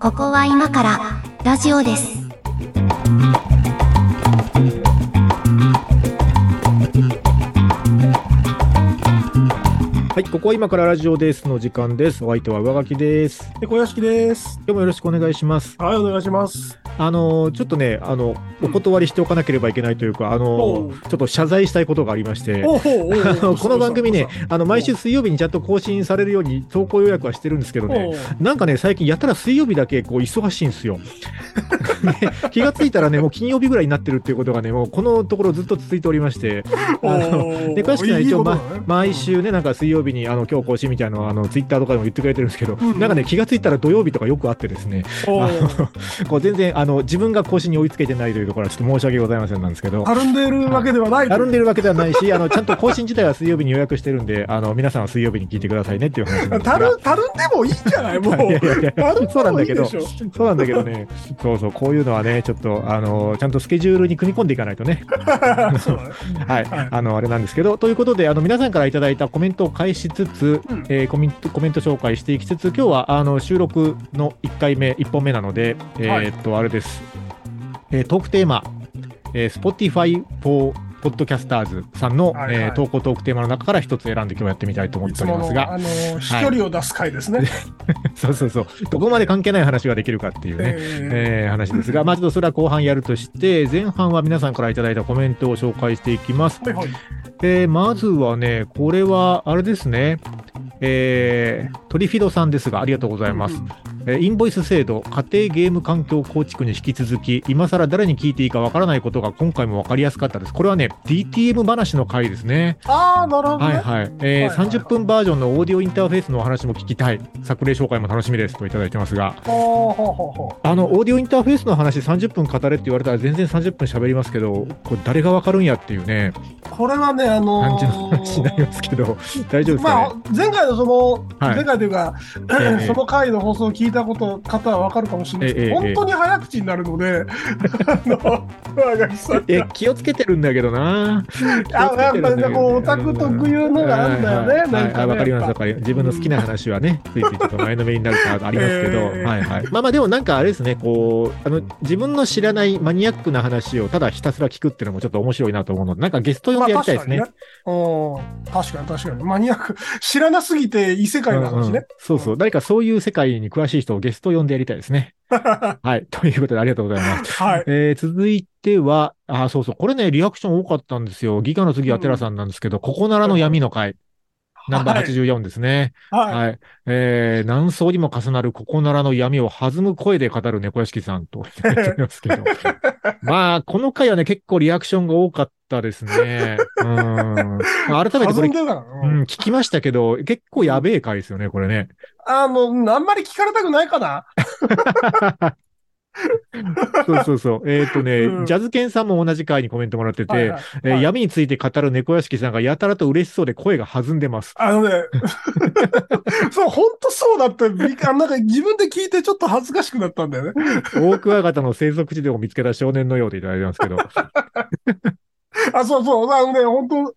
ここは今からラジオです。はい、ここは今からラジオですの時間です。お相手は上書きです。で、小屋敷です。今日もよろしくお願いします。はい、お願いします。あのーちょっとね、あの、お断りしておかなければいけないというか、あのちょっと謝罪したいことがありまして、この番組ね、あの、毎週水曜日にちゃんと更新されるように投稿予約はしてるんですけどね、なんかね、最近やたら水曜日だけこう忙しいんですよ。ね気がついたらね、もう金曜日ぐらいになってるっていうことがね、もうこのところずっと続いておりまして、あので詳しくは一応、ま毎週ね、なんか水曜日にあの今日更新みたいなのをあのツイッターとかでも言ってくれてるんですけど、うんなんかね、気がついたら土曜日とかよくあってですね、こう全然あの自分が更新に追いつけてないというところはちょっと申し訳ございませんなんですけど。たるんでいるわけではないと。たるんでるわけではないし、あのちゃんと更新自体は水曜日に予約してるんで、あの皆さんは水曜日に聞いてくださいねっていう話なんたが。る たるんでもいいんじゃない？もう。いやいや。いやそうなんだけどそうなんだけどね、そうそう、こういうのはね、ちょっと、あの、ちゃんとスケジュールに組み込んでいかないとね、はい、はい。あの、あれなんですけど、ということで、あの、皆さんからいただいたコメントを返しつつ、うん。えーコメント、コメント紹介していきつつ、今日は、あの、収録の1回目、1本目なので、えはい。ーっと、あれです。えートークテーマ、えー Spotify for Podcasters さんの、はいはいえー投稿トークテーマの中から一つ選んで今日やってみたいと思っておりますが、あの、飛距離を出す回ですね。そうそうそう、どこまで関係ない話ができるかっていうね。ええー話ですが、まあ、ちょっとそれは後半やるとして、前半は皆さんからいただいたコメントを紹介していきます。ーはいはい。えーまずはね、これは、あれですね、えートリフィドさんですが、ありがとうございます。えーインボイス制度、家庭ゲーム環境構築に引き続き、今更誰に聞いていいかわからないことが今回もわかりやすかったです。これはね、DTM 話の回ですね。ああ、なるほどね。はいはい。えーはいはい30分バージョンのオーディオインターフェースのお話も聞きたい。作例紹介も楽しみですといただいてますが、ほうほうほうほあの、オーディオインターフェースの話30分語れって言われたら全然30分喋りますけど、これ誰がわかるんやっていうね、うこれはね、あのー感じの話になりますけど、大丈夫ですかね？まあ、前回のその、はい前回というか、ええその回の放送を聞いたこと方は分かるかもしれないですけど、本当に早口になるので、え、気をつけてるんだけどな。あやっぱりねこうオタク特有のがあるんだよねはいはいなんかねはいわかります、わかります。自分の好きな話はね、ついついちょっと前のめりになるからありますけど、ええはいはい。まあまあ、でもなんかあれですね、こう、あの、自分の知らないマニアックな話をただひたすら聞くっていうのもちょっと面白いなと思うので、なんかゲスト呼んでやりたいですね。まあ確かに確かに確かに。マニアック、知らなすぎて異世界の話うんうんね。そうそう。誰かそういう世界に詳しい人をゲスト呼んでやりたいですね。はい。ということでありがとうございます。はい。えー続いては、あ、そうそう。これね、リアクション多かったんですよ。ギガの次はテラさんなんですけど、ここならの闇の回。ナンバー84ですね。はい。はい。えー、何層にも重なるここならの闇を弾む声で語る猫屋敷さんと 言ってますけど。まあ、この回はね、結構リアクションが多かったですね。うん。ま あ改めてこれう、うんん聞きましたけど、結構やべえ回ですよね、これね。あの、あんまり聞かれたくないかな？そうそうそう。えっ、とね、うんジャズケンさんも同じ回にコメントもらってて、はいはいえーはい闇について語る猫屋敷さんがやたらと嬉しそうで声が弾んでます。あのね、そう、本当そうだった。びあなんか自分で聞いてちょっと恥ずかしくなったんだよね。オオクワガタの生息地でを見つけた少年のようでいただいてますけど。あ、そうそう。あのね、本当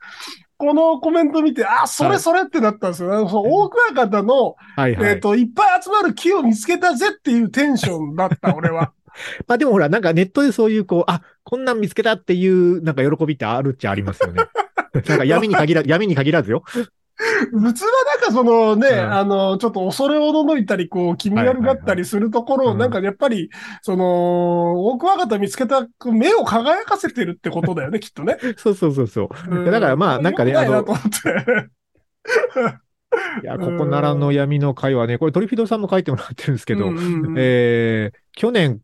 このコメント見て、あ、それそれってなったんですよ。あのそう大クワガタの、はいはい。えっ、と、いっぱい集まる木を見つけたぜっていうテンションだった、俺は。まあでもほら、なんかネットでそういうこう、あ、こんなん見つけたっていう、なんか喜びってあるっちゃありますよね。なんか闇に限ら、闇に限らずよ。普通はなんかそのね、うんあの、ちょっと恐れおののいたり、こう、気味悪がったりするところを、はいはいはいなんかやっぱり、その、大クワガタ見つけた目を輝かせてるってことだよね、きっとね。そうそうそうそう。うんだからまあなんかねあの。いや、ここならの闇の会はね、これトリフィドさんも書いてもらってるんですけど、うんうんうんえー去年、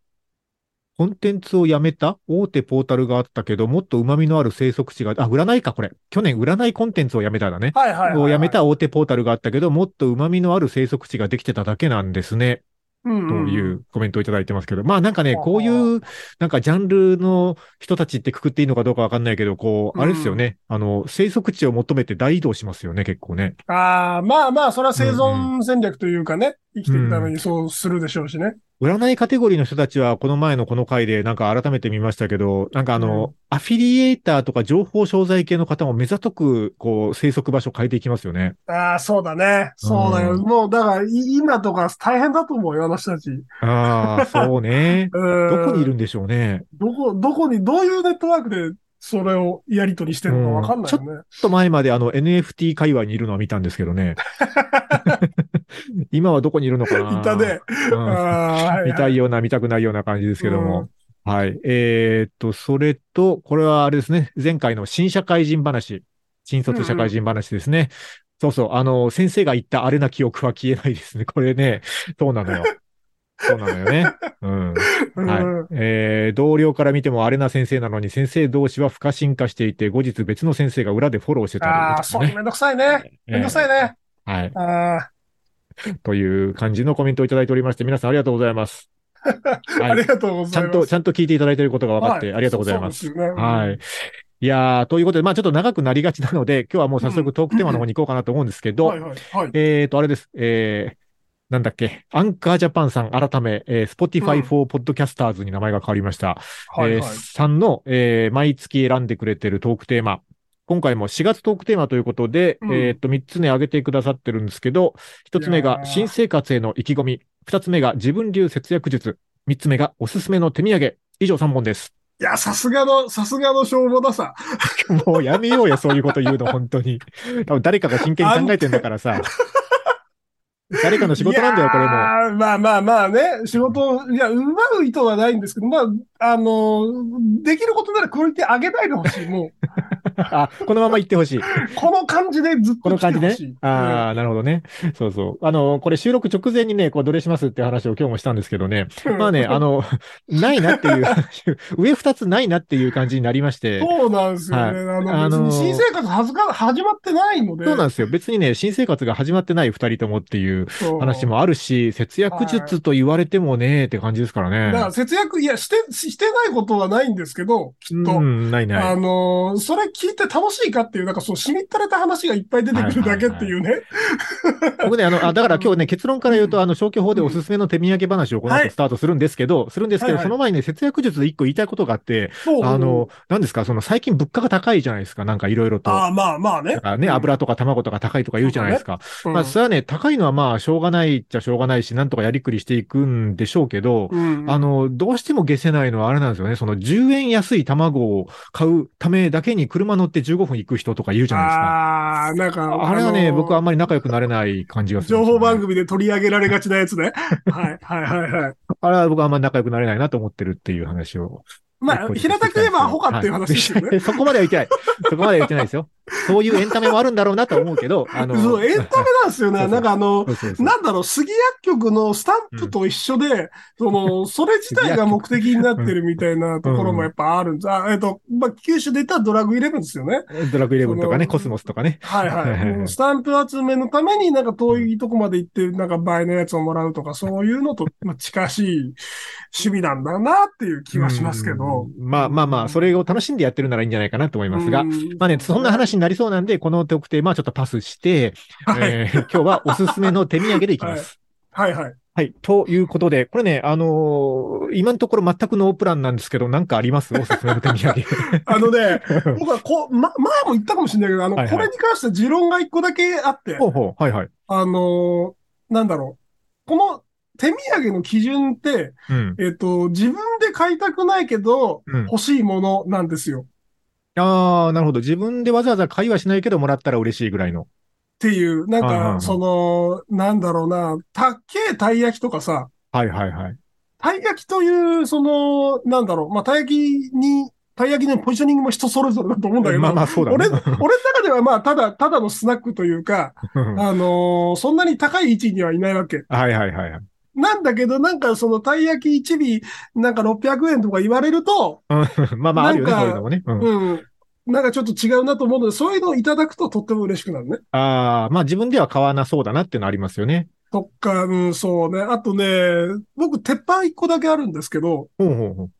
コンテンツをやめた？大手ポータルがあったけど、もっと旨味のある生息地が、あ、占いか、これ。去年、占いコンテンツをやめただね。はいはいはいはい。をやめた大手ポータルがあったけど、もっと旨味のある生息地ができてただけなんですね。うんうんというコメントをいただいてますけど、まあなんかね、はあこういう、なんかジャンルの人たちってくくっていいのかどうかわかんないけど、こう、あれですよね。あの、生息地を求めて大移動しますよね、結構ね。ああ、まあまあ、それは生存戦略というかね、生きていくためにそうするでしょうしね。占いカテゴリーの人たちは、この前のこの回でなんか改めて見ましたけど、なんかあの、アフィリエイターとか情報商材系の方も目ざとく、こう、生息場所変えていきますよね。ああ、そうだね。そうだよ。うんもう、だから、い今とか大変だと思うよ、あの人たち。ああ、そうね。うんどこにいるんでしょうね。どこ、どこに、どういうネットワークでそれをやり取りしてるのかわかんないよね。ちょっと前まであの NFT 界隈にいるのは見たんですけどね。今はどこにいるのかな？いたね。うんああ、見たいような、見たくないような感じですけども。はい。えーっと、それと、これはあれですね。前回の新社会人話。新卒社会人話ですね。そうそう。あの、先生が言ったあれな記憶は消えないですね。これね、そうなのよ。そうなのよね。うん。うんはい。えー、同僚から見てもあれな先生なのに、先生同士は不可侵化していて、後日別の先生が裏でフォローしてたりああ、みたいうめんどくさいね。めんどくさいね。えーはい。ああ、という感じのコメントをいただいておりまして、皆さんありがとうございます。はい。ありがとうございます。ちゃんと、ちゃんと聞いていただいていることが分かって、はありがとうございます。すよね。はい。いやー、ということで、まあちょっと長くなりがちなので、今日はもう早速トークテーマの方に行こうかなと思うんですけど。えーと、あれです。えー、なんだっけ、アンカージャパンさん改め、えー、Spotify うん for Podcasters に名前が変わりました。えーはいはい。さんの、えー毎月選んでくれてるトークテーマ。今回も4月トークテーマということで、うんえーっと、3つね、挙げてくださってるんですけど、1つ目が新生活への意気込み、2つ目が自分流節約術、3つ目がおすすめの手土産。以上3本です。いや、さすがの、さすがの消防ださ。もうやめようよ、そういうこと言うの、本当に。多分誰かが真剣に考えてんだからさ。誰かの仕事なんだよ、これも。まあまあまあね、仕事、いや、奪う意図はないんですけど、まあ、あの、できることならクオリティ上げないでほしい。もう、あ、このまま言ってほしい。この感じでずっことの感じね。ああ、なるほどね。そうそう。あの、これ収録直前にね、こう、どれしますって話を今日もしたんですけどね。うんまあね、あの、ないなっていう、上二つないなっていう感じになりまして。そうなんですよね。はいあの、新生活はずか、始まってないので。そうなんですよ。別にね、新生活が始まってない二人ともっていうそう話もあるし、節約術と言われてもね、って感じですからね。だから節約、いや、して、してないことはないんですけど、きっと。うん、ないない。あのーそれ聞いて楽しいかっていう、なんかそう、しみったれた話がいっぱい出てくるだけっていうね。僕ね、あの、あだから今日ね、結論から言うと、あの、消去法でおすすめの手土産話をこのはい後スタートするんですけど、するんですけど、はいはいその前にね、節約術で一個言いたいことがあって、あの、何ですか、その最近物価が高いじゃないですか、なんかいろいろと。ああ、まあまあねだ。からね、油とか卵とか高いとか言うじゃないですか。うんまあ、それはね、高いのはまあ、しょうがないっちゃしょうがないし、なんとかやりくりしていくんでしょうけど、うんあの、どうしても消せないのはあれなんですよね。その10円安い卵を買うためだけに車乗って15分行く人とか言うじゃないですか。ああ、なんか。あれはね、のー僕はあんまり仲良くなれない感じがするね、情報番組で取り上げられがちなやつね。はい、はい、はい、はい。あれは僕はあんまり仲良くなれないなと思ってるっていう話を。まあ、平たく言えばアホかっていう話ですよね。はいそこまでは言ってない。そこまでは言ってないですよ。そういうエンタメもあるんだろうなと思うけど、あの、そう、エンタメなんですよね。そうそうなんかあの、そうそうそうなんだろう、杉薬局のスタンプと一緒で、その、それ自体が目的になってるみたいなところもやっぱあるんです。あ、えっと、まあ、九州で言ったらドラッグイレブンですよね。ドラッグイレブンとかね、コスモスとかね。はいはい スタンプ集めのためになんか遠いとこまで行って、なんか倍のやつをもらうとか、そういうのと、まあ、近しい趣味なんだなっていう気はしますけど。うんまあまあまあ、それを楽しんでやってるならいいんじゃないかなと思いますが、うんまあね、そんな話になりそうなんで、この特定、まあちょっとパスして、はいえー今日はおすすめの手土産でいきます。はいはい。はい。ということで、これね、あのー今のところ全くノープランなんですけど、なんかあります？おすすめの手土産。あのね、僕はこう、ま、前も言ったかもしれないけど、あの、はいはいこれに関しては持論が一個だけあって、ほうほう、はいはい。あのーなんだろう。この手土産の基準って、うん。えっと、自分で買いたくないけど、うん欲しいものなんですよ。ああ、なるほど。自分でわざわざ買いはしないけど、もらったら嬉しいぐらいの。っていう、なんか、その、なんだろうな、たっけえたい焼きとかさ、はいはいはい。たい焼きという、その、なんだろう、まあ、たい焼きに、たい焼きのポジショニングも人それぞれだと思うんだけど、まあまあ、そうだね。俺、俺の中ではまあ、ただ、ただのスナックというか、うんあのーそんなに高い位置にはいないわけ。はいはいはいはい。なんだけど、なんかそのたい焼き1尾、なんか600円とか言われると、うん まあまあ、あるよね、なんかそういうのもね。うんうん、なんかちょっと違うなと思うので、そういうのをいただくととっても嬉しくなるね。ああ、まあ自分では買わなそうだなっていうのありますよね。とか、うん、そうね。あとね、僕、鉄板1個だけあるんですけど、ほうほうほう。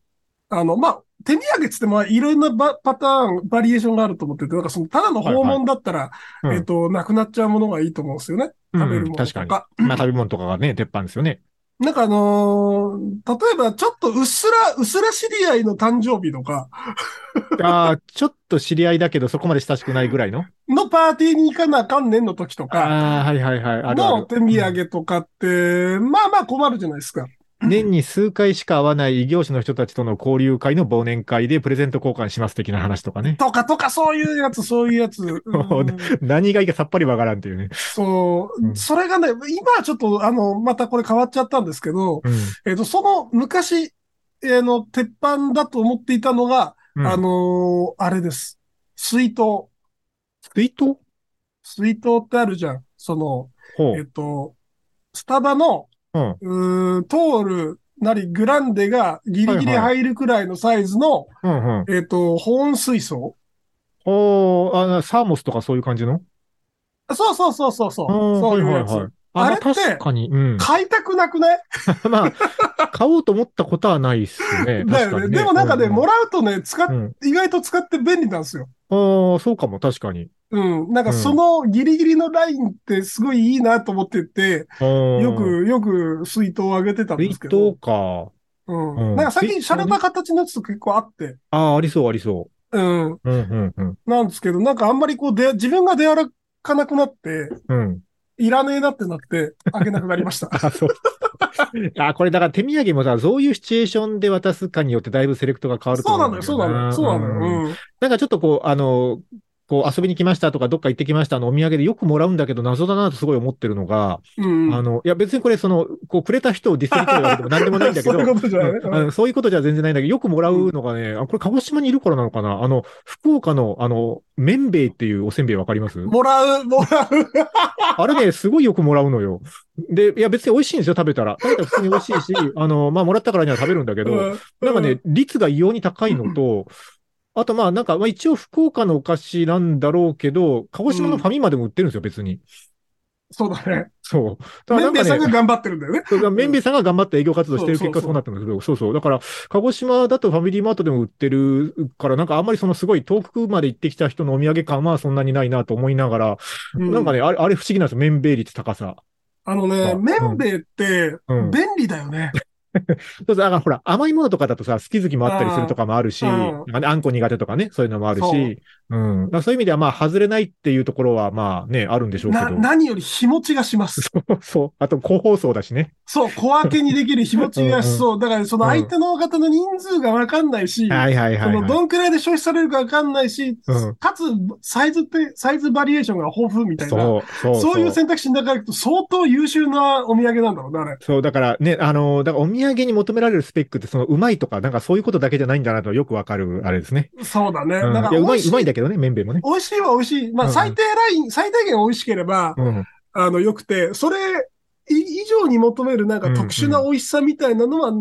あの、まあ、手土産っつってもいろんなバパターン、バリエーションがあると思ってて、なんかその、ただの訪問だったら、うんえっと、なくなっちゃうものがいいと思うんですよね。食べるものとか。うん確かに。まあ食べ物とかがね、鉄板ですよね。なんかあのー例えばちょっとうっすら、うっすら知り合いの誕生日とか、ああ、ちょっと知り合いだけど、そこまで親しくないぐらいの？のパーティーに行かなあかんねんの時とか、ああ、はいはいはい。あるある。の手土産とかって、まあまあ困るじゃないですか。年に数回しか会わない異業種の人たちとの交流会の忘年会でプレゼント交換します的な話とかね。とかとか、そういうやつ、そういうやつ。うん何がいいかさっぱりわからんっていうね。そうう、んそれがね、今はちょっと、あの、またこれ変わっちゃったんですけど、うん。えっと、その昔、えーの、鉄板だと思っていたのが、うんあのーあれです。水筒。水筒？水筒ってあるじゃん。その、ほえっと、スタバの、う。うん。トールなりグランデがギリギリ入るくらいのサイズの、うんうん。えっと、保温水槽おーあ、サーモスとかそういう感じの？そうそうそうそうそう。いうやつ。はいはいはいあ、あれってまあ確かに。うん。買いたくなくない？まあ、買おうと思ったことはないっすね。だよね。ね。でもなんかね、うもらうとね、使っ、うん。意外と使って便利なんですよ。ああ、そうかも、確かに。うん。なんかそのギリギリのラインってすごいいいなと思ってて、よよ、く、よく水筒をあげてたんで水すけど。筒か。うん。うんなんか最近洒落た形のやつと結構あって。ああ、ありそう、ありそうん。う。うん、うん、うん。なんですけど、なんかあんまりこうで、自分が出歩かなくなって、うん。いらねえなってなって、あげなくなりました。あ、そう。あ、これだから手土産もさ、どういうシチュエーションで渡すかによってだいぶセレクトが変わると思そうなのよ、そうなのよ、そうなのよ。うん。なんかちょっとこう、あの、こう遊びに来ましたとか、どっか行ってきましたのお土産でよくもらうんだけど謎だなとすごい思ってるのが、うん。あの、いや別にこれその、こうくれた人をディスりたいわけでも何でもないんだけど、そういうことじゃないね。うんあのそういうことじゃ全然ないんだけど、よくもらうのがね、あ、これ鹿児島にいるからなのかな？あの、福岡の、あの、麺べいっていうおせんべいわかります？もらう、もらう。あれね、すごいよくもらうのよ。で、いや別に美味しいんですよ、食べたら。食べたら普通に美味しいし、あの、まあ、もらったからには食べるんだけど、うんなんかね、率が異様に高いのと、あとまあなんか、まあ一応福岡のお菓子なんだろうけど、鹿児島のファミマでも売ってるんですよ、別に。そうだね。そう。だからメンベイさんがね、頑張ってるんだよね。メンベイさんが頑張って営業活動してる結果そうなったんだけど、そうそう。だから、鹿児島だとファミリーマートでも売ってるから、なんかあんまりそのすごい遠くまで行ってきた人のお土産感はそんなにないなと思いながら、うんなんかね、あれ、あれ不思議なんですよ、麺ベイ率高さ。あのね、うんメンベイってうん便利だよね。そう そう、だからほら、甘いものとかだとさ、好き好きもあったりするとかもあるし、うん。あんこ苦手とかね、そういうのもあるし、うん。そういう意味では、まあ、外れないっていうところは、まあね、あるんでしょうけな、ど。何より日持ちがします。そう、そう。あと、個包装だしね。そう、小分けにできる日持ちがしそう。だからその相手の方の人数がわかんないし、はいはいはい、そのはい。どんくらいで消費されるかわかんないし、うんかつ、サイズって、サイズバリエーションが豊富みたいな。そう、そう。そういう選択肢の中でいくと相当優秀なお土産なんだろうね、あれ。そう、だからね、あの、だからお土産に求められるスペックって、その、うまいとか、なんかそういうことだけじゃないんだなとよくわかる、あれですね。そうだね。うん、なんかいや、うまい、うまいんだけどね、麺べいもね。美味しいは美味しい。まあ、うん最低ライン、最低限美味しければ、うん。あの、良くて、それい以上に求めるなんか特殊な美味しさみたいなのは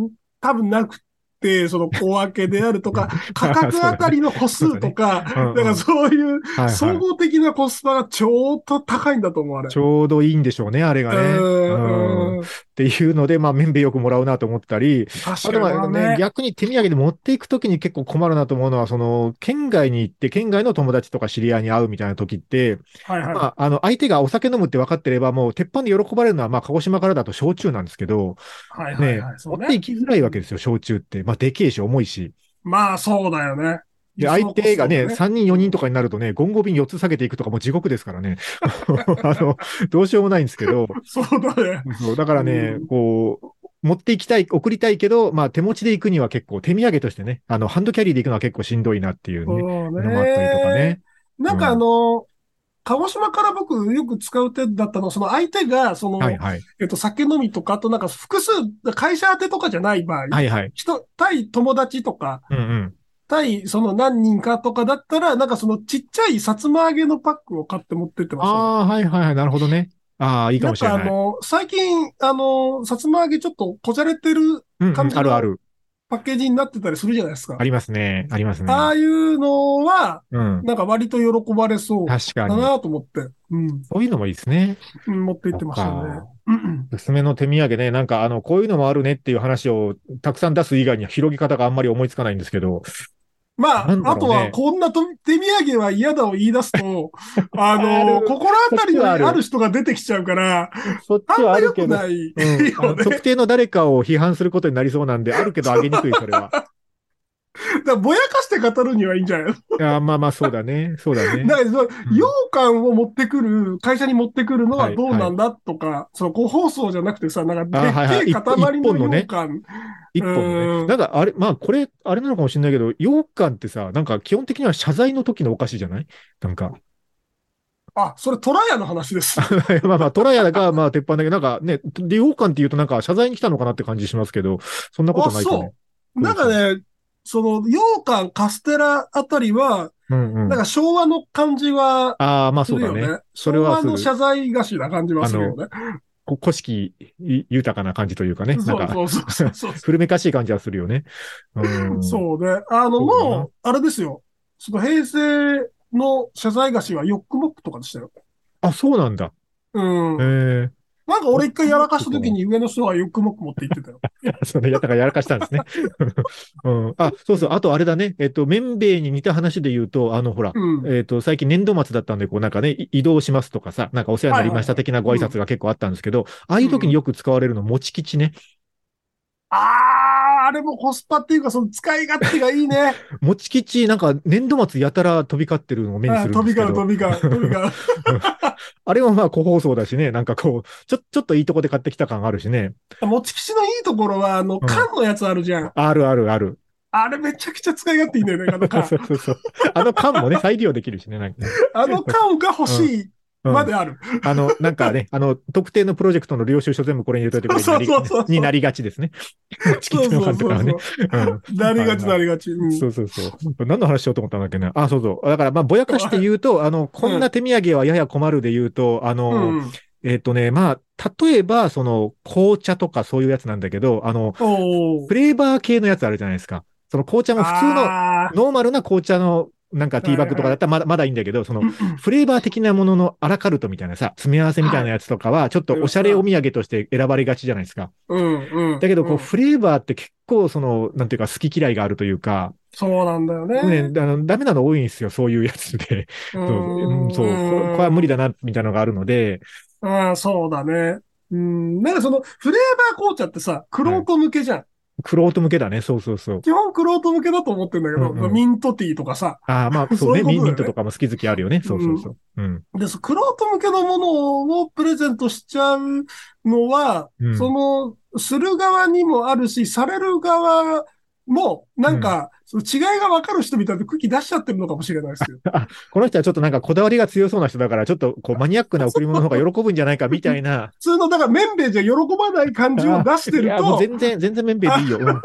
多分なくて、その小分けであるとか、価格あたりの個数とか、うんうんだからそういう。総合的なコスパがちょっと高いんだと思う、あれ。ちょうどいいんでしょうね、あれがね。うんうんっていうので、まあ、麺べいよくもらうなと思ったり、あ確とはねね、逆に手土産で持っていくときに結構困るなと思うのは、その、県外に行って、県外の友達とか知り合いに会うみたいな時って、はいはい。まあ、あの、相手がお酒飲むって分かってれば、もう、鉄板で喜ばれるのは、まあ、鹿児島からだと焼酎なんですけど、はいはいねはい。、そうね持って。行きづらいわけですよ、焼酎って。まあ、でけえし、重いし。まあ、そうだよね。で、相手がね、そう3人4人とかになるとね、ゴンゴ瓶4つ下げていくとかもう地獄ですからね。あの、どうしようもないんですけど、そうだね。そうだからねう、こう、持って行きたい、送りたいけど、まあ手持ちで行くには結構手土産としてね、あの、ハンドキャリーで行くのは結構しんどいなっていうね、そうのもあったりとかね。なんかあの、鹿児島から僕よく使う手だったのは、その相手が、その、はいはい。えっと、酒飲みとか、あとなんか複数、会社宛てとかじゃない場合、はいはい。人、対友達とか、うんうん。対その何人かとかだったら、なんかそのちっちゃいさつま揚げのパックを買って持ってってましたね。ああ、はいはいはい。なるほどね。ああ、いいかもしれない。んかあの、最近、あの、さつま揚げちょっとこじゃれてる感じのあるある。パッケージになってたりするじゃないですかあ。りますね。ありますね。ああいうのは、うん。なんか割と喜ばれそうだ確かに。なと思って、うん、そういうのもいいですね。うん持って行ってましたねそっか。うんおすすめの手土産ね、なんかあの、こういうのもあるねっていう話をたくさん出す以外には広げ方があんまり思いつかないんですけど、まあ、ね。あとは、こんなと手土産は嫌だを言い出すと、あ あの、る。心当たりのある。人が出てきちゃうから、そっちはあるけど。特定の誰かを批判することになりそうなんで、あるけどあげにくい、それは。だぼやかして語るにはいいんじゃないの？いや、まあまあ、そうだね。そうだね。だからその、うん羊羹を持ってくる、会社に持ってくるのははいどうなんだとか、その、個包装じゃなくてさ、なんか、あはいはいでっけえ塊の羊羹。一本のね。うんなんか、あれ、まあ、これ、あれなのかもしれないけど、羊羹ってさ、なんか基本的には謝罪の時のお菓子じゃない？なんか。あ、それトラヤの話です。まあまあ、トラヤが、まあ、鉄板だけど、なんかね、で羊羹って言うとなんか謝罪に来たのかなって感じしますけど、そんなことないかね。なんかね、その、羊羹、カステラあたりは、うんうん。なんか昭和の感じはああ、まあそうだね。ね。それは昭和の謝罪菓子な感じはするよね。こ古式い豊かな感じというかね。なんか、そうそうそうそう。古めかしい感じはするよね。うん。そうね。あの、もう、あれですよ。その平成の謝罪菓子はヨックモックとかでしたよ。あ、そうなんだ。うん。えなんか俺一回やらかした時に上の人はヨックモック持って行ってたよ。え それやったからやらかしたんですね。うん。あ、そうそう。あとあれだね。えっと、綿米に似た話で言うと、あの、ほら、うん。えっと、最近年度末だったんで、こうなんかね、い移動しますとかさ、なんかお世話になりました的なご挨拶が結構あったんですけど、ああいう時によく使われるの、持ち吉ね。あー、あれもコスパっていうか、その使い勝手がいいね。持ち吉、なんか年度末やたら飛び交ってるのを目にすある。飛び交う、飛び交う、飛び交う。あれはまあ個包装だしね、なんかこう、ちょ、ちょっといいとこで買ってきた感あるしね。もち吉のいいところは、あの、缶のやつあるじゃん。あるあるある。あれめちゃくちゃ使い勝手いいんだよね、あの缶 そ。うそうそう。あの缶もね、再利用できるしね、なんかね。あの缶が欲しいうんまである。あの、なんかね、あの、特定のプロジェクトの領収書全部これに入れといてくれになりがちですね。チキンの缶とかはね。うんなりがちなりがち。うんそうそうそう。何の話しようと思ったんだっけな。あ、そうそう。だから、まあ、ぼやかして言うと、あの、こんな手土産はやや困るで言うと、あの、うん。えっ、とね、まあ、例えば、その、紅茶とかそういうやつなんだけど、あの、フレーバー系のやつあるじゃないですか。その紅茶も普通の、ノーマルな紅茶の、なんかティーバッグとかだったらまだ、まだいいんだけど、そのう、んフレーバー的なもののアラカルトみたいなさ、詰め合わせみたいなやつとかは、ちょっとおしゃれお土産として選ばれがちじゃないですか。うんうん。だけど、こう、んフレーバーって結構、その、なんていうか、好き嫌いがあるというか、そうなんだよね。ね、あの、ダメなの多いんですよ、そういうやつで。うそう、うんそう、これは無理だな、みたいなのがあるので、ああ、そうだね。うん。なんかその、フレーバー紅茶ってさ、クロート向けじゃん。クロート向けだね、そうそうそう。基本クロート向けだと思ってんだけど、うんうんミントティーとかさ。ああ、まあ、そうね、ねミントとかも好き好きあるよね。そうそうそう。うん。で、そクロート向けのものをプレゼントしちゃうのは、うんその、する側にもあるし、される側も、なんか、その違いがわかる人みたいな空気出しちゃってるのかもしれないですよ。この人はちょっとなんかこだわりが強そうな人だから、ちょっとこうマニアックな贈り物の方が喜ぶんじゃないかみたいな。普通の、だから、麺兵衛じゃ喜ばない感じを出してると、全然、全然麺兵衛でいいよ。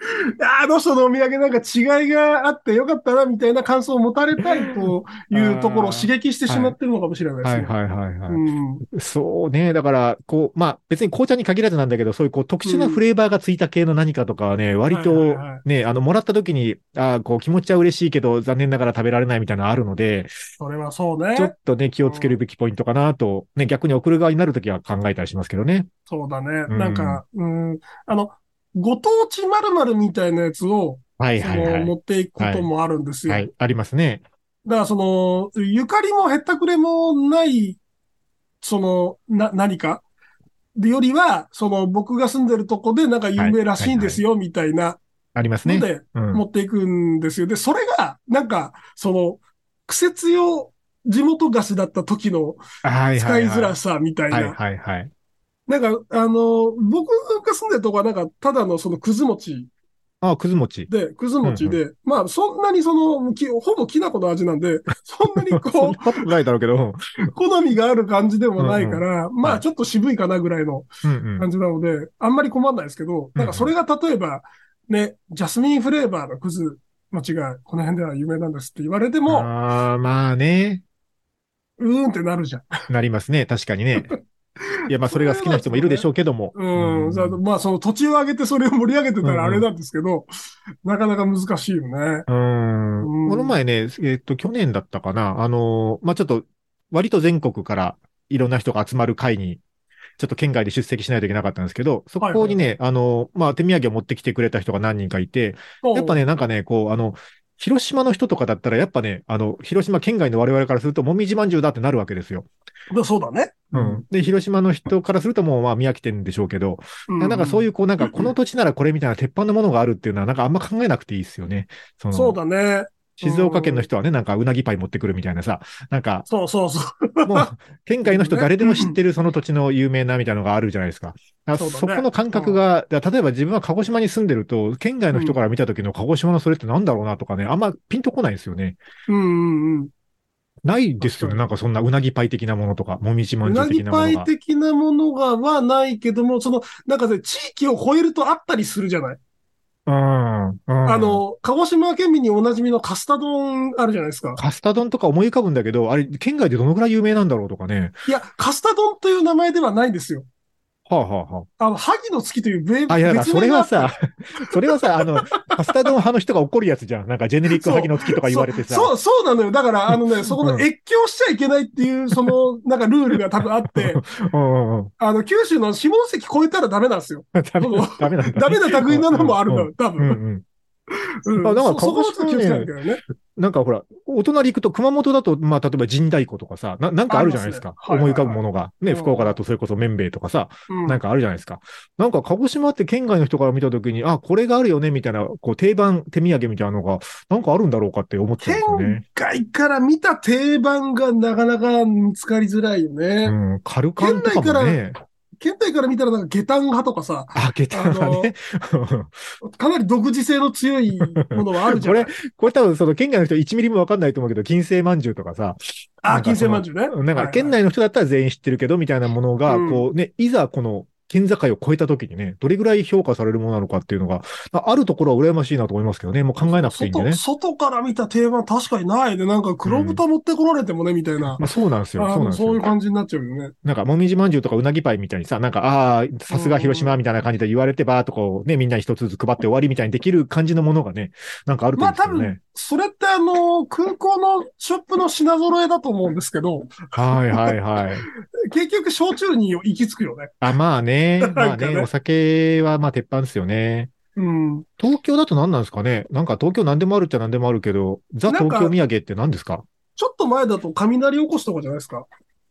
う んあの人のお土産なんか違いがあってよかったな、みたいな感想を持たれたいと いうところを刺激してしまってるのかもしれないですね。はいはいはいはい。うんそうね。だから、こう、まあ別に紅茶に限らずなんだけど、そういうこう特殊なフレーバーがついた系の何かとかはね、割とはいはいはいね、あの、もらった時に、ああ、こう気持ちは嬉しいけど、残念ながら食べられないみたいなのあるので、それはそうねちょ。っとね、気をつけるべきポイントかなと、ね、逆に送る側になるときは考えたりしますけどね。そうだね。うんなんか、うん、あの、ご当地〇〇みたいなやつを、はいそはいはい。の持っていくこともあるんですよ。はい、ありますね。だからその、ゆかりもへったくれもない、その、な、何か？で、よりは、その、僕が住んでるとこでなんか有名らしいんですよ、みたいなありますね。ので、うん。持っていくんですよ。で、それが、なんか、その、苦節用地元菓子だった時のはい使はいいはい。づらさみたいはいな。はいはい。なんか、あの、僕が住んでるとこはなんか、ただのそのくず餅あ、くず餅。で、くず餅で、まあ、そんなにその、きほぼきな粉の味なんで、そんなにそんこなことないだろうけど。う、好みがある感じでもないから、まあ、はいちょっと渋いかなぐらいのうんうん。感じなので、あんまり困んないですけど、なんかそれが例えば、ね、ジャスミンフレーバーのくず餅がこの辺では有名なんですって言われても、ああ、まあね。うーんってなるじゃん。なりますね。確かにね。いや、まあそれが好きな人もいるでしょうけども。うん。さまあ、その土地を上げてそれを盛り上げてたらあれなんですけど、なかなか難しいよね。うん。うんこの前ね、えっと、去年だったかな。あの、まあちょっと、割と全国からいろんな人が集まる会に、ちょっと県外で出席しないといけなかったんですけど、そこにね、あの、まあ、手土産を持ってきてくれた人が何人かいて、やっぱね、なんかね、こう、あの、広島の人とかだったら、やっぱね、あの、広島県外の我々からすると、もみじまんじゅうだってなるわけですよ。そうだね。うん。で、広島の人からするともう、まあ、宮城県でしょうけど、うんなんかそういう、こう、なんか、この土地ならこれみたいな鉄板のものがあるっていうのは、なんかあんま考えなくていいですよね。そのそうだね。静岡県の人はね、なんかうなぎパイ持ってくるみたいなさ、なんか、そうそうそう。もう、県外の人誰でも知ってるその土地の有名なみたいなのがあるじゃないですか。そうだねそこの感覚が、だから例えば自分は鹿児島に住んでると、県外の人から見た時の鹿児島のそれってなんだろうなとかね、あんまピンとこないんですよね。うんうんうん。ないですよね。なんかそんなうなぎパイ的なものとか、もみじまうんじゅうなぎパイ的なものが。的なものがはないけども、その、なんかね、地域を超えるとあったりするじゃない？うん。うん。あ、の、鹿児島県民におなじみのカスタ丼あるじゃないですか。カスタ丼とか思い浮かぶんだけど、あれ、県外でどのくらい有名なんだろうとかね。いや、カスタ丼という名前ではないんですよ。はあ、はあはあの、萩の月という別あ、あ、いや、それはさ、それはさ、あの、カスタ丼派の人が怒るやつじゃん。なんかジェネリック萩の月とか言われてさ。そう、そうなのよ。だから、あのね、そこうんの越境しちゃいけないっていう、その、なんかルールが多分あって、うんうんうん。あの、九州の下関越えたらダメなんですよ。ダメだ、ダメなんだ。ダメな類なのもあるんだうん、多分。うんうん。うんあだから鹿児きゃいけないね。なんかほら、お隣行くと熊本だと、まあ、例えば神太鼓とかさ、ななんかあるじゃないですか。ありますね思い浮かぶものが。ね、うん福岡だとそれこそ麺べいとかさ、うんなんかあるじゃないですか。なんか鹿児島って県外の人から見たときに、あ、これがあるよね、みたいな、こう定番手土産みたいなのが、なんかあるんだろうかって思っちゃうんですよね。海外から見た定番がなかなか見つかりづらいようね。ん、カルカンとかもね。県内から見たらなんか下駄派とかさ、あ、下駄がね。かなり独自性の強いものはあるじゃん。これ、これ多分その県外の人1ミリもわかんないと思うけど、金星まんじゅうとかさ。なあ、金星まんじゅうね。なんか、県内の人だったら全員知ってるけど、みたいなものが、うんこうね、いざこの、県境を越えた時にね、どれぐらい評価されるものなのかっていうのが、ああるところは羨ましいなと思いますけどね、もう考えなくていいんでね外。外から見た定番確かにないで、なんか黒豚持ってこられてもね、みたいな。まあそうなんですよ。そうなんですよ。そういう感じになっちゃうよね。なんか、もみじまんじゅうとかうなぎパイみたいにさ、なんか、ああ、さすが広島みたいな感じで言われてばとこう、ね、みんなに一つずつ配って終わりみたいにできる感じのものがね、なんかあるといいまあ多ですよね。分、それってあの、空港のショップの品揃えだと思うんですけど、はいはいはい。結局焼酎に行き着くよね。あ、まあね、まあね、ねお酒はまあ鉄板ですよね。うん。東京だと何なんですかね？なんか東京何でもあるっちゃ何でもあるけど、ザ東京土産って何ですか？ちょっと前だと雷おこしとかじゃないですか。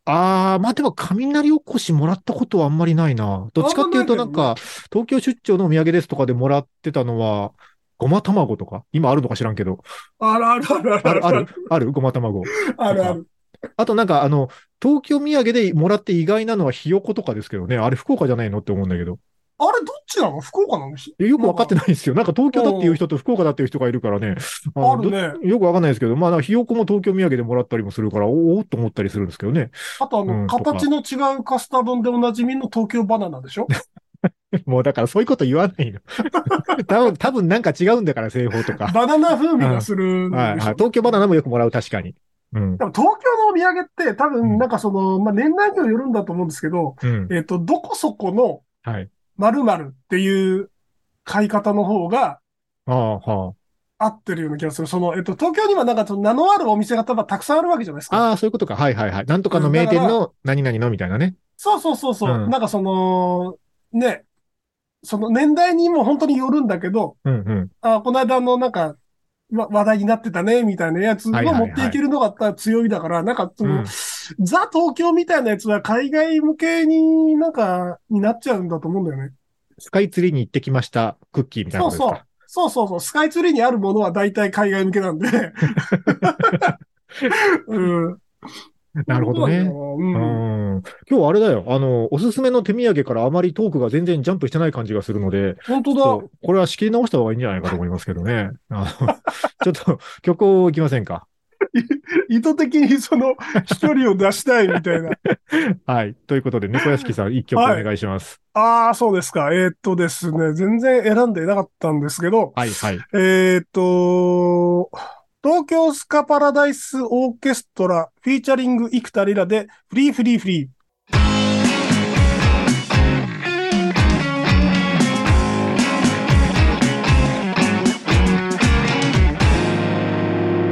ああ、まあでも雷おこしもらったことはあんまりないな。どっちかっていうとなんか、東京出張のお土産ですとかでもらってたのは、ごま卵とか？今あるのか知らんけど。あるあるあるあるある、ある、ごま卵。あるある。あとなんかあの、東京土産でもらって意外なのはひよことかですけどね。あれ福岡じゃないのって思うんだけど。あれどっちなの？福岡なの？いやよくわかってないんですよ。なんか東京だっていう人と福岡だっていう人がいるからね。のあるねどよくわかんないですけど、まあ、ひよこも東京土産でもらったりもするから、おおっと思ったりするんですけどね。あとあの、うん形の違うカスタードでおなじみの東京バナナでしょ？もうだからそういうこと言わないの。多分、多分なんか違うんだから、製法とか。バナナ風味がするはい、はい。東京バナナもよくもらう、確かに。うん。でも東京のお土産って多うん分なんかその、まあ、年代にもよるんだと思うんですけど、うん。えっ、と、どこそこのはい。〇〇っていう買い方の方がああ、は合ってるような気がする。その、えっ、と、東京にはなんかその名のあるお店が多分たくさんあるわけじゃないですあ。か。ああ、そういうことか。はいはいはい。なんとかの名店の何々のみたいなね。そうそうそうそう。うんなんかその、ね、その年代にも本当によるんだけど、うんうん。あ、この間のなんか、わ話題になってたね、みたいなやつを持っていけるのが強いだから、なんかその、うんザ東京みたいなやつは海外向けになんか、になっちゃうんだと思うんだよね。スカイツリーに行ってきました、クッキーみたいなそうことですか？そう。そうそうそう。スカイツリーにあるものは大体海外向けなんで。うん。なるほどね。う。うんん。今日あれだよ。あの、おすすめの手土産からあまりトークが全然ジャンプしてない感じがするので、本当だ。これは仕切り直した方がいいんじゃないかと思いますけどね。あの ちょっと曲をいきませんか？意図的にその、飛距離を出したいみたいな。はい。ということで、猫屋敷さん、一曲お願いします。ああ、そうですか。えーっとですね、全然選んでいなかったんですけど、はい、はい。えーっと、東京スカパラダイスオーケストラフィーチャリング生田リラでフリーフリーフリー。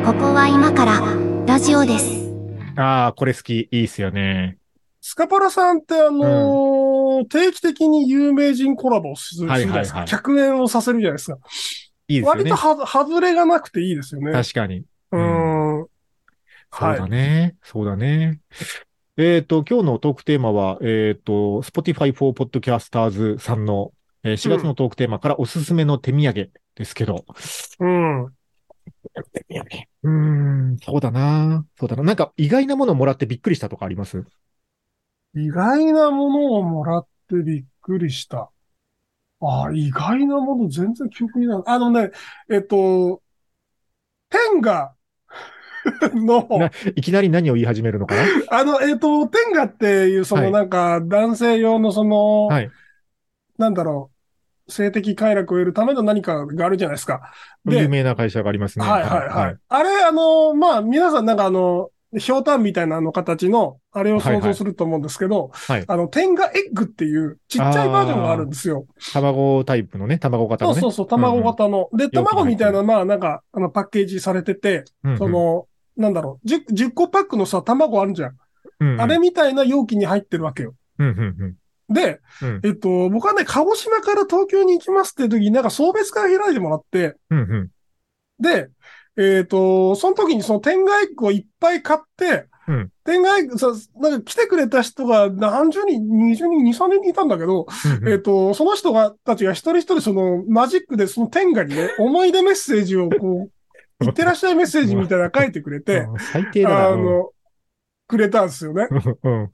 ここは今からラジオです。ああ、これ好き。いいっすよね。スカパラさんってあのー定期的に有名人コラボをするじゃないですか。はいはい客演をさせるじゃないですか。いいですよね割と。は、外れがなくていいですよね。確かに。うん。そうだね。そうだね。えっ、と、今日のトークテーマは、えっ、と、Spotify for Podcasters さんの、えー4月のトークテーマからおすすめの手土産ですけど。うん。手土産。うーん、そうだな。そうだな。なんか意外なものもらってびっくりしたとかあります？意外なものをもらってびっくりした。ああ、意外なもの全然記憶にない。あのね、えっと、テンガの、ないきなり何を言い始めるのかな？あの、えっと、テンガっていう、そはいのなんか、男性用のその、はい。なんだろう、性的快楽を得るための何かがあるじゃないですか。で有名な会社がありますね。はいはいはい。あれ、あの、まあ、皆さんなんかあの、ひょうたんみたいなあの形の、あれを想像すると思うんですけど、はい。あの、テンガエッグっていうちっちゃいバージョンがあるんですよ。卵タイプのね、卵型のね。そうそうそう、卵型の。で、容器に入ってる卵みたいな、まあなんか、あの、パッケージされてて、うんうんその、なんだろう、10, 10個パックのさ、卵あるじゃん。うんうんあれみたいな容器に入ってるわけよ。うんうんうんで、うんえっと、僕はね、鹿児島から東京に行きますって時になんか送別会開いてもらって、うんうんで、えっ、と、その時にその天外エッグをいっぱい買って、うん。天外エッグさ、なんか来てくれた人が何十人、20人、2、3人いたんだけど、うんえっ、と、その人が、たちが一人一人そのマジックでその天下にね、思い出メッセージをこう、いってらっしゃいメッセージみたいなの書いてくれて、うん。最低だな。あの、くれたんですよね。っうん。うん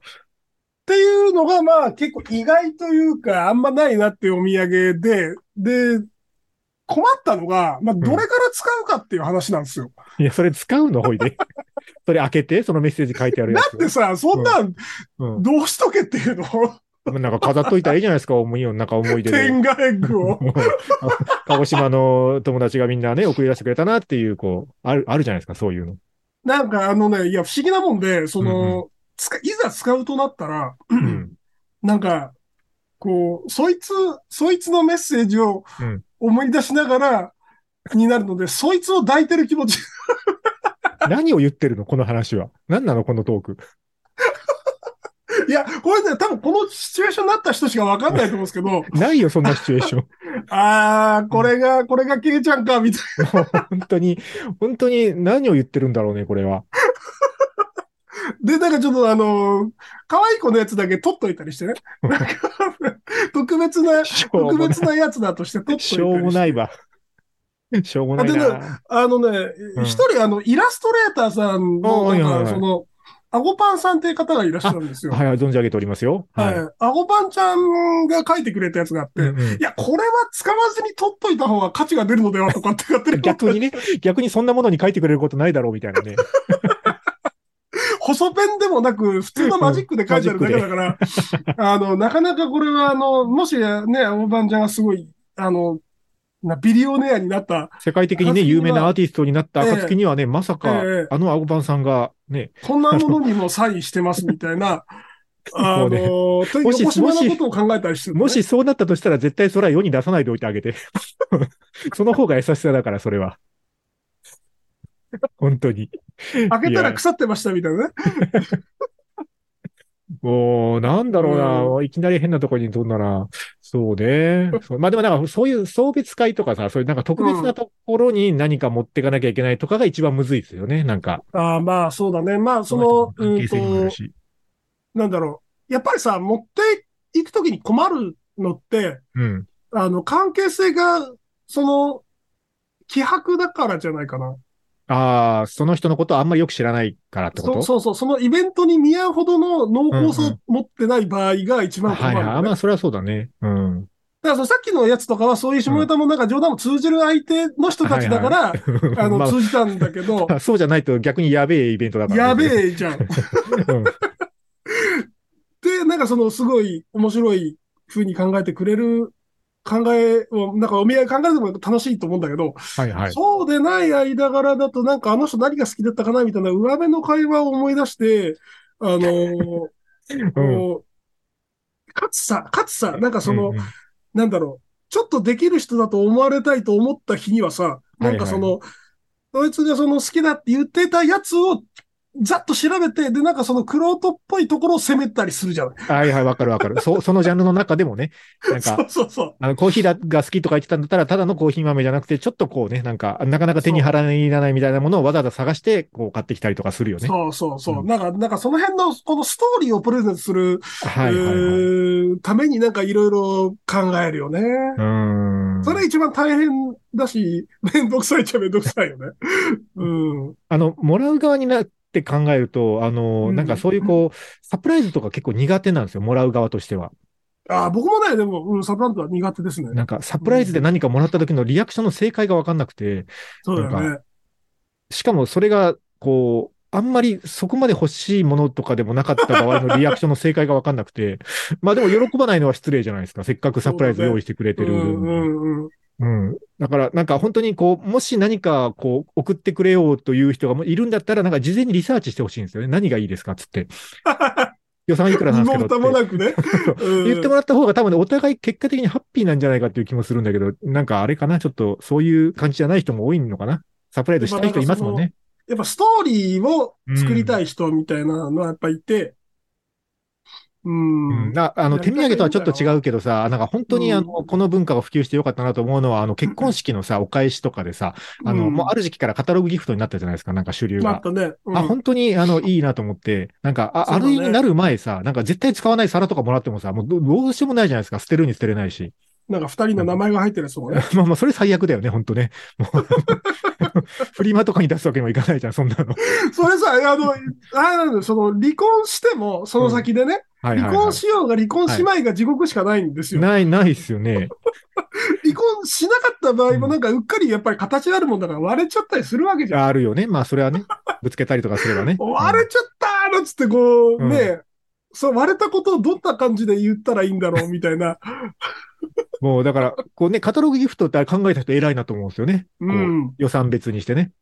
ていうのがまあ結構意外というか、あんまないなってお土産で、で、困ったのが、まあ、どれから使うかっていう話なんですよ。いや、それ使うの？ほいで。それ開けて、そのメッセージ書いてあるやつ。だってさ、そんなん、うんどうしとけっていうの？なんか飾っといたらいいじゃないですか、思いよ、なんか思い出で。天下エッグを。鹿児島の友達がみんなね、送り出してくれたなっていう、こう、ある、あるじゃないですか、そういうの。なんかあのね、いや、不思議なもんで、その、うんつかいざ使うとなったら、うん。なんか、こう、そいつ、そいつのメッセージをうん思い出しながら、になるので、そいつを抱いてる気持ち。何を言ってるのこの話は。何なのこのトーク。いや、これね、多分このシチュエーションになった人しかわかんないと思うんですけど、ないよ、そんなシチュエーション。あー、これが、これがケイちゃんか、みたいもう 本当に、本当に何を言ってるんだろうね、これは。な。で、なんかちょっとあの、可愛い子のやつだけ取っといたりしてね。なんか、特別な、特別なやつだとして取っといたりして。しょうもないわ。しょうもないあでな。あのねう、ん一、人あの、イラストレーターさんの、はいはいはいなんか、その、アゴパンさんっていう方がいらっしゃるんですよ。はい、存じ上げておりますよ。はい。アゴパンちゃんが書いてくれたやつがあって、うんうんいや、これは使わずに取っといた方が価値が出るのではとかってやってる。逆にね、逆にそんなものに書いてくれることないだろうみたいなね。細ペンでもなく、普通のマジックで書いてあるだけだから、あの、なかなかこれは、あの、もしね、アゴパンちゃんがすごい、あの、なビリオネアになった、世界的にね、有名なアーティストになった暁にはね、まさかええ、あのアゴパンさんがね、こんなものにもサインしてますみたいな、あの、もうねというもし横島なことを考えたりしてる、ね。もしそうなったとしたら絶対それは世に出さないでおいてあげて。その方が優しさだから、それは。本当に。開けたら腐ってましたみたいなね。もう、なんだろうな、いきなり変なところに飛んだな。そうね。そうまあでもなんか、そういう送別会とかさ、そういうなんか特別なところに何か持っていかなきゃいけないとかが一番むずいですよね、なんか。ああ、まあそうだね。まあその、うん関係性にもよとる、し。なんだろう。やっぱりさ、持っていくときに困るのって、うん。あの、関係性が、その、希薄だからじゃないかな。ああ、その人のことをあんまりよく知らないからってこと？そうそうそう、そのイベントに見合うほどの濃厚さを持ってない場合が一番困る、ねはいはい。あまあ、それはそうだね。うん。だからそのさっきのやつとかはそういう下ネタもなんか冗談も通じる相手の人たちだから、あの、ま通じたんだけど、あ、そうじゃないと逆にやべえイベントだから、やべえ。えじゃん。うんで、なんかそのすごい面白い風に考えてくれる考えを、なんかお土産考えるのも楽しいと思うんだけど、はいはい。そうでない間柄だとなんかあの人何が好きだったかなみたいな上辺の会話を思い出して、あのー こうかつさ、かつさ、なんかその、うんうんなんだろう、ちょっとできる人だと思われたいと思った日にはさ、なんかその、そいつがその好きだって言ってたやつをざっと調べて、で、なんかそのクロートっぽいところを攻めたりするじゃない。はいはい、わかるわかる。そ、そのジャンルの中でもね、なんかそう、そうそう。あの、コーヒーだが好きとか言ってたんだったら、ただのコーヒー豆じゃなくて、ちょっとこうね、なんか、なかなか手に入らないみたいなものをわざわざ探して、こう買ってきたりとかするよね。そうそうそう。うんなんか、なんかその辺の、このストーリーをプレゼントする、はいはいはい。えーためになんかいろいろ考えるよね。うーん。それ一番大変だし、めんどくさいっちゃめんどくさいよね。うん。あの、もらう側になって考えると、あの、うんなんかそういうこう、サプライズとか結構苦手なんですよ、もらう側としては。あ僕もね、でも、うん、サプラントは苦手ですね。なんかサプライズで何かもらった時のリアクションの正解がわかんなくて、そうだね。しかもそれが、こう、あんまりそこまで欲しいものとかでもなかった場合のリアクションの正解がわかんなくて、まあでも喜ばないのは失礼じゃないですか。せっかくサプライズ用意してくれてる。うんうんうん。うん。だから、なんか本当にこう、もし何かこう、送ってくれようという人がもいるんだったら、なんか事前にリサーチしてほしいんですよね。何がいいですかっつって。予算いくらなん身ですけどって。もなくね。うん言ってもらった方が多分ね、お互い結果的にハッピーなんじゃないかっていう気もするんだけど、なんかあれかな、ちょっとそういう感じじゃない人も多いのかな？サプライズしたい人いますもんね。やっぱストーリーを作りたい人みたいなのはやっぱいて、うん。うん、なあの、手土産とはちょっと違うけどさ、なんか本当にあの、うんこの文化が普及してよかったなと思うのは、あの、結婚式のさ、お返しとかでさ、あの、うんもうある時期からカタログギフトになったじゃないですか、なんか主流が。なったね。うんあ、本当に、あの、いいなと思って、なんか、あ、ねある意味なる前さ、なんか絶対使わない皿とかもらってもさ、もうどどうしようもないじゃないですか。捨てるに捨てれないし。なんか二人の名前が入ってるやつもね。まあまあ、それ最悪だよね、本当ね。もう フリマとかに出すわけにもいかないじゃん、そんなの。それさ、あの、あれなんだよ、その離婚しても、その先でね、はいはい、離はい。婚しようが離婚しまいが地獄しかないんですよ。ない、ないっすよね。離婚しなかった場合もなんかうっかりやっぱり形があるもんだから割れちゃったりするわけじゃん。あるよね。まあ、それはね、ぶつけたりとかすればね。割れちゃったーなんつってこう、うんね、そう割れたことをどんな感じで言ったらいいんだろうみたいな。もうだから、こうね、カタログギフトって考えた人偉いなと思うんですよね。うん。予算別にしてね。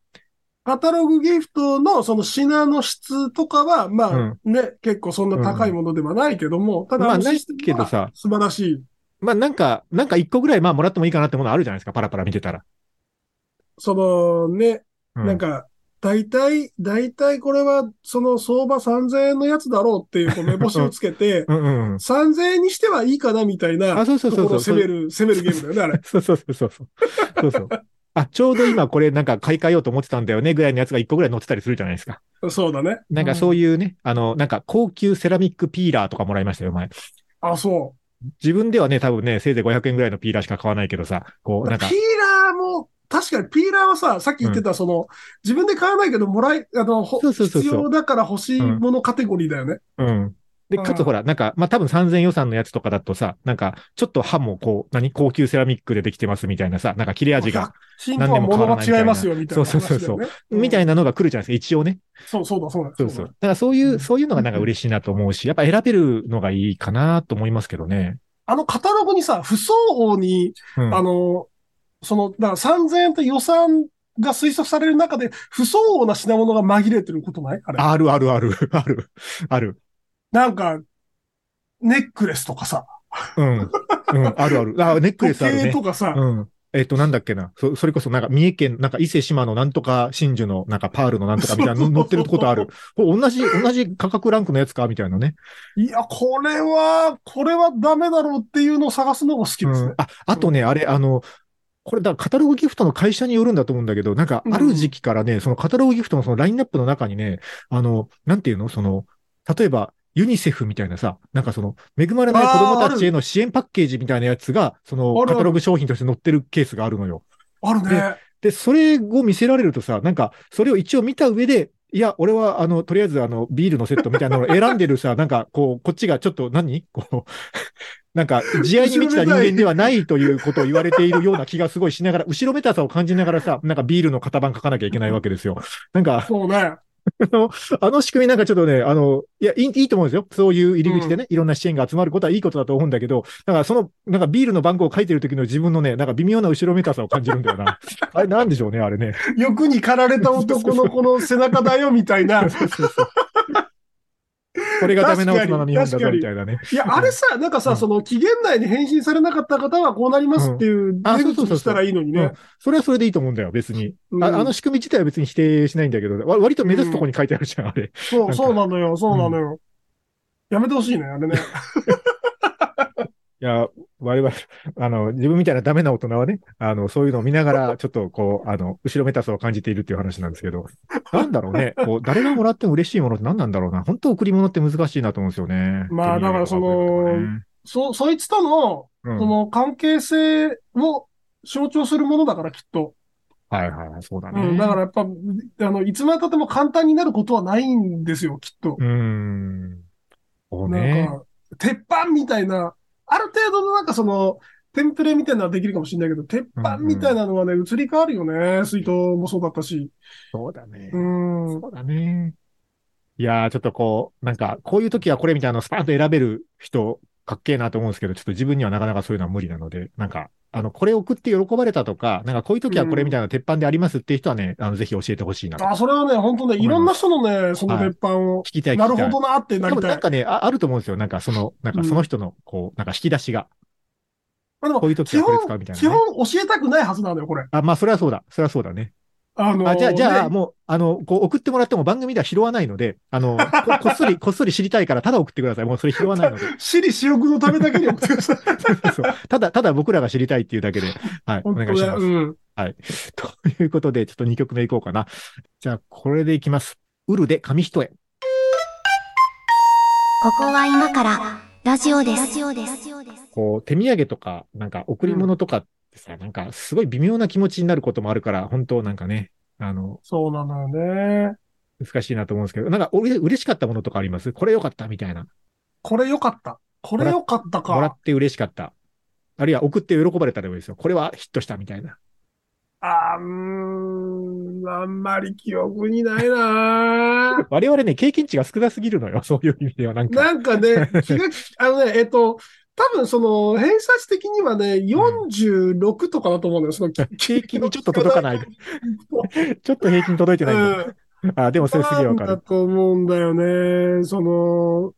カタログギフトのその品の質とかは、まあね、結構そんな高いものではないけども、ただまあないけどさ素晴らしい。まあなんか、なんか一個ぐらいまあもらってもいいかなってものあるじゃないですか、パラパラ見てたら。そのね、うなん、か、大体、大体これはその相場3000円のやつだろうっていうこう目星をつけて、うんうんうん。3000円にしてはいいかなみたいなあ、そうそうそうそう。攻める、攻めるゲームだよね、あれ。そうそうそうそう。そうそう。あ、ちょうど今これなんか買い替えようと思ってたんだよねぐらいのやつが一個ぐらい載ってたりするじゃないですか。そうだね。なんかそういうね、あの、なんか高級セラミックピーラーとかもらいましたよ、前。あ、そ自分ではね、多分ね、せいぜい500円ぐらいのピーラーしか買わないけどさ、こう。う、なんかピー、ラーも、確かにピーラーはさ、さっき言ってたその、自分で買わないけど、もらい、あの、ほそうそうそうそう必要だから欲しいものカテゴリーだよね。うん。で、かつほら、なんか、まあ、多分3000予算のやつとかだとさ、なんか、ちょっと刃もこう、何高級セラミックでできてますみたいなさ、なんか切れ味が、品とは物が違いますよ、みたいな、そうそうそうそうみたいな。なのが来るじゃないですか、一応ね。そうそうだ、そうだ。そうそう。だからそういう、そういうのがなんか嬉しいなと思うし、やっぱ選べるのがいいかなと思いますけどね。あのカタログにさ、不相応に、うん。あの、その、だから3000円と予算が推測される中で、不相応な品物が紛れてることない？あれ。あるあるある、ある、ある。なんか、ネックレスとかさ、うん。うん、あるある。あ、ネックレ時スあるね計と。かさ、うん。えっ、と、なんだっけな。そ、それこそなんか三重県、なんか伊勢島のなんとか真珠のなんかパールのなんとかみたいなの 載ってることある。これ同じ、同じ価格ランクのやつかみたいなね。いや、これは、これはダメだろうっていうのを探すのが好きですね。うん。あ、あとね、あれ、あの、これだ、カタログギフトの会社によるんだと思うんだけど、なんか、ある時期からね、そのカタログギフトのそのラインナップの中にね、あの、なんていうの？その、例えば、ユニセフみたいなさ、なんかその、恵まれない子供たちへの支援パッケージみたいなやつが、その、カタログ商品として載ってるケースがあるのよ。あるね。で、それを見せられるとさ、なんか、それを一応見た上で、いや、俺は、あの、とりあえず、あの、ビールのセットみたいなのを選んでるさ、なんか、こう、こっちがちょっと何、こう、なんか、慈愛に満ちた人間ではないということを言われているような気がすごいしながら、後ろめたさを感じながらさ、なんかビールの型番書かなきゃいけないわけですよ。なんか、そうね。あの、あの仕組みなんかちょっとね、あの、いや、いいいいと思うんですよ。そういう入り口でね、いろんな支援が集まることはいいことだと思うんだけど、だからその、なんかビールの番号を書いてる時の自分のね、なんか微妙な後ろめたさを感じるんだよな。あれなんでしょうね、あれね。欲に駆られた男のこの背中だよ、みたいな。そうそうそうこれがダメな大人の日本だぞみたいなね。いや、あれさ、なんかさ、うんその期限内に返信されなかった方はこうなりますっていううそうそうそう口にしたらいいのにね。それはそれでいいと思うんだよ、別に。うんああの仕組み自体は別に否定しないんだけど、わ割と目立つとこに書いてあるじゃん、あれ。そう、そうなのよ、そうなのよ。やめてほしいね、あれね。いや、我々、あの、自分みたいなダメな大人はね、あの、そういうのを見ながら、ちょっとこう、あの、後ろめたさを感じているっていう話なんですけど、なんだろうね、こう、誰がもらっても嬉しいものって何なんだろうな。本当贈り物って難しいなと思うんですよね。まあだからそのそ、そいつとの、うんその関係性を象徴するものだから、きっと。はいはい、そうだね。うん、だからやっぱ、あの、いつまで経っても簡単になることはないんですよ、きっと。うーん。そうなんね。か、鉄板みたいな、ある程度のなんかその、テンプレみたいなのはできるかもしれないけど、鉄板みたいなのはね、移り変わるよね。水筒もそうだったし。そうだね。うん。そうだね。いやー、ちょっとこう、なんか、こういう時はこれみたいなのをスパーンと選べる人、かっけえなと思うんですけど、ちょっと自分にはなかなかそういうのは無理なので、なんか、あの、これ送って喜ばれたとか、なんかこういう時はこれみたいな鉄板でありますっていう人はね、あの、ぜひ教えてほしいなと。あ、それはね、本当ね、いろんな人のね、その鉄板を、聞きたい、聞きなたい。るほどなってなりたい。なんかねあ、あると思うんですよ。なんかその、なんかその人の、こう、なんか引き出しが、まあでもこういう時基はこれ使う本、みたいな、ね。基本教えたくないはずなのよ、これ。あ、まあ、それはそうだ。それはそうだね。あのーあ、じゃあ、じゃあ、ねもう、あの、こう送ってもらっても番組では拾わないので、あの、ここっそり、こっそり知りたいから、ただ送ってください。もうそれ拾わないので。私利私欲のためだけに送ってください。そうただ、ただ僕らが知りたいっていうだけで、はい、お願いします。うん。はい。ということで、ちょっと2曲目いこうかな。じゃあ、これでいきます。ウルで紙一重。ここは今からラジオです。ラジオです。こう、手土産とか、なんか、贈り物とかさ、なんか、すごい微妙な気持ちになることもあるから、本当なんかね、あの、そうなのよね。難しいなと思うんですけど、なんか、俺、嬉しかったものとかあります？これ良かったみたいな。これ良かった。これ良かったか。もらって嬉しかった。あるいは送って喜ばれたでもいいですよ。これはヒットしたみたいな。あーん、あんまり記憶にないな 我々ね、経験値が少なすぎるのよ。そういう意味では、なんか。なんかね、気が、あのね、えっと、多分その、偏差値的にはね、46とかだと思うのよ。その、平均にちょっと届かない。ちょっと平均届いてないんだ。うん。あ、でもそれすげえわかなんだる。と思うんだよね。その、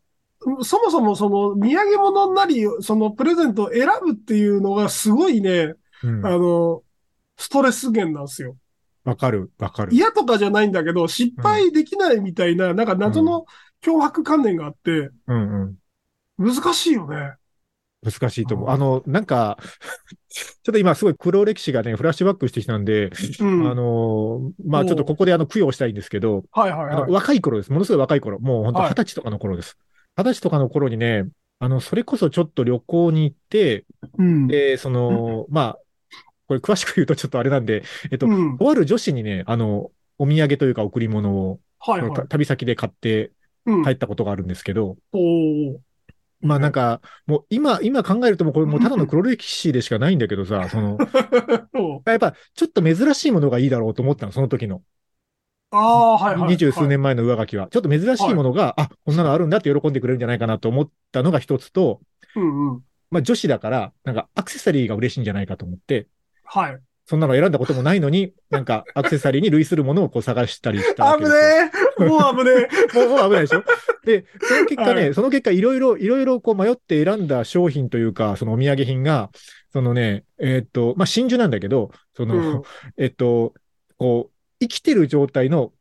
そもそもその、土産物なり、そのプレゼントを選ぶっていうのがすごいね、うんあの、ストレス源なんですよ。わかる、わかる。嫌とかじゃないんだけど、失敗できないみたいな、なんか謎の脅迫観念があって、うんうん。難しいよね。難しいと思う。うんあの、なんか、ちょっと今すごい黒歴史がね、フラッシュバックしてきたんで、うん。あの、まあちょっとここであの、供養したいんですけど、はいはいはい。若い頃です。ものすごい若い頃。もう本当はい二十歳とかの頃です。二十歳とかの頃にね、あの、それこそちょっと旅行に行って、うん。で、その、まあ、これ詳しく言うとちょっとあれなんで、えっと、うん。とある女子にね、あの、お土産というか贈り物を、はいはいた。旅先で買ってうん。帰ったことがあるんですけど、まあなんか、もう今、今考えるともうこれもうただの黒歴史でしかないんだけどさ、その、おやっぱちょっと珍しいものがいいだろうと思ったの、その時の。ああ、はいはい。二十数年前の上書きは。ちょっと珍しいものが、あ、こんなのあるんだって喜んでくれるんじゃないかなと思ったのが一つと、うんうん。まあ女子だから、なんかアクセサリーが嬉しいんじゃないかと思って、はい。そんなの選んだこともないのに、なんかアクセサリーに類するものをこう探したりしたわけ危ですよ。ねえもう危ねえもうもう危ないでしょ？で、その結果ね、はその結果いろいろ、いろいろこう迷って選んだ商品というか、そのお土産品が、そのね、えーっと、まあ、真珠なんだけど、その、うんえっと、こう、生きてる状態の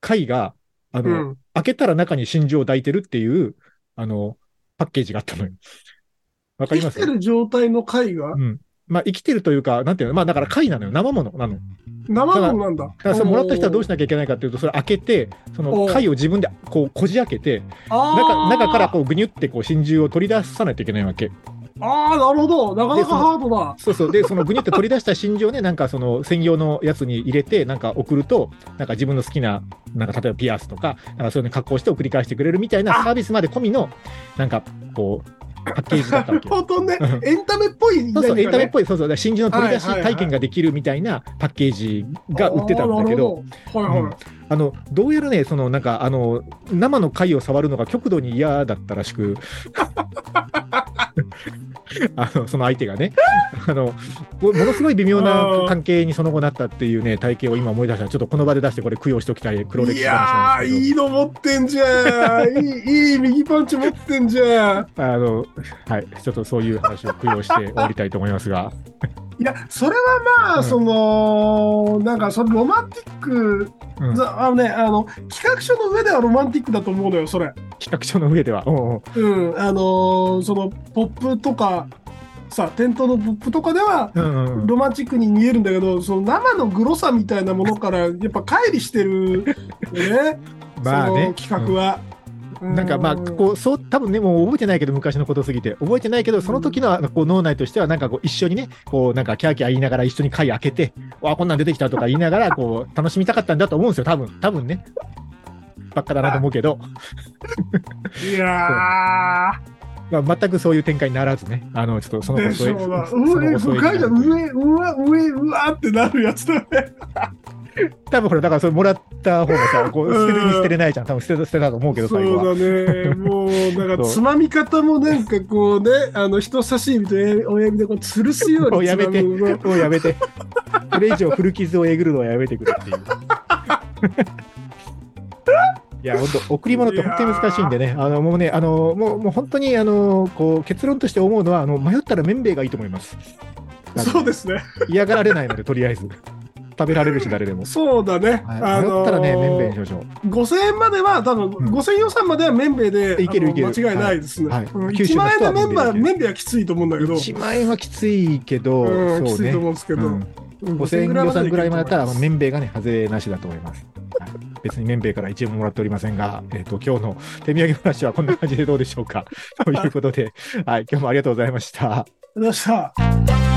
貝が、あの、うん。開けたら中に真珠を抱いてるっていう、あの、パッケージがあったのよ。わかります？生きてる状態の貝が？うん。まあ、生きてるというか、なんていうの、まあ、だから貝なのよ。生物なの。生物なんだ。だからそれもらった人はどうしなきゃいけないかっていうと、それ開けて、その貝を自分でこうこじ開けて、あ中ー中からこうぐにゅってこう真珠を取り出さないといけないわけ。ああ、なるほど。なかなかハードだ。そうそう。で、そのぐにゅって取り出した真珠をね、なんかその専用のやつに入れて、なんか送ると、なんか自分の好きな、なんか例えばピアスとか、なんかそういうの加工して送り返してくれるみたいなあサービスまで込みの、なんかこう、パッケージだったわけよ。本当ね。うん、エンタメっぽい。そうそう、エンタメっいぽい、そうそう、真珠の取り出し体験ができるみたいなパッケージが売ってたんだけど、。あの、どうやらね、そのなんか、あの、生の貝を触るのが極度に嫌だったらしく、あの、その相手がね、あの、もものすごい微妙な関係にその後なったっていうね、体験を今思い出したら、ちょっとこの場で出してこれ供養しておきたい黒歴い史話なや。いいの持ってんじゃん。いい、いい右パンチ持ってんじゃん。あの、はい、ちょっとそういう話を供養して終わりたいと思いますが。いや、それはまあ、うんその、なんか、そのロマンティック、うんざあのね、あの、企画書の上ではロマンティックだと思うのよ、それ。企画書の上では。うんうんうん、あのーその、ポップとか、さ、店頭のポップとかでは、うんうんロマンチックに見えるんだけど、その生のグロさみたいなものから、やっぱ乖離してる、ね、まあねその。企画は。なんかまあ、こう、そう、多分ね、もう覚えてないけど、昔のことすぎて、覚えてないけど、その時のこう脳内としては、なんかこう、一緒にね、こう、なんかキャーキャー言いながら一緒に回開けて、わあ、こんなん出てきたとか言いながら、こう、楽しみたかったんだと思うんですよ、多分、多分ね。ばっかだなと思うけど、いや まあ、全くそういう展開にならずね、あの、ちょっとそー、の後添えでしょうな。その上、後添え深いじゃん。上、うわ、上、うわってなるやつだよね。多分ほら、だからそれもらった方がさ、こう、捨てるに捨てれないじゃん。多分捨てた、捨てたと思うけど、そ最後は。うだね。もう、なんか、つまみ方もなんかこうね、あの、人差し指と親指でこう、吊るすようにもうやめて、もうやめて。これ以上古傷をえぐるのはやめてくれっていう。いや、本当贈り物って本当に難しいんでね、あの、もうね、あの、もう、もう本当に、あの、こう、結論として思うのは、あの、迷ったら麺兵衛がいいと思います。そうですね。嫌がられないので、とりあえず。食べられるし、誰でも。そうだね。はい、迷ったらね、麺兵衛にしましょう。5000円までは、多分、ん5000予算までは麺兵衛で、いけるいけるあの間違いないですね。はいうんはい九州1万円の麺は麺兵衛でいける麺兵衛はきついと思うんだけど、1万円はきついけど、うん、きつい。と思うんですけど、うんうん5000円予算ぐらいまでだったら、まあ、い麺兵衛がね、外れなしだと思います。はい、別に麺兵衛から1円ももらっておりませんが、えっ、と、今日の手土産話はこんな感じでどうでしょうか。ということで、はい、今日もありがとうございました。ありがとうございました。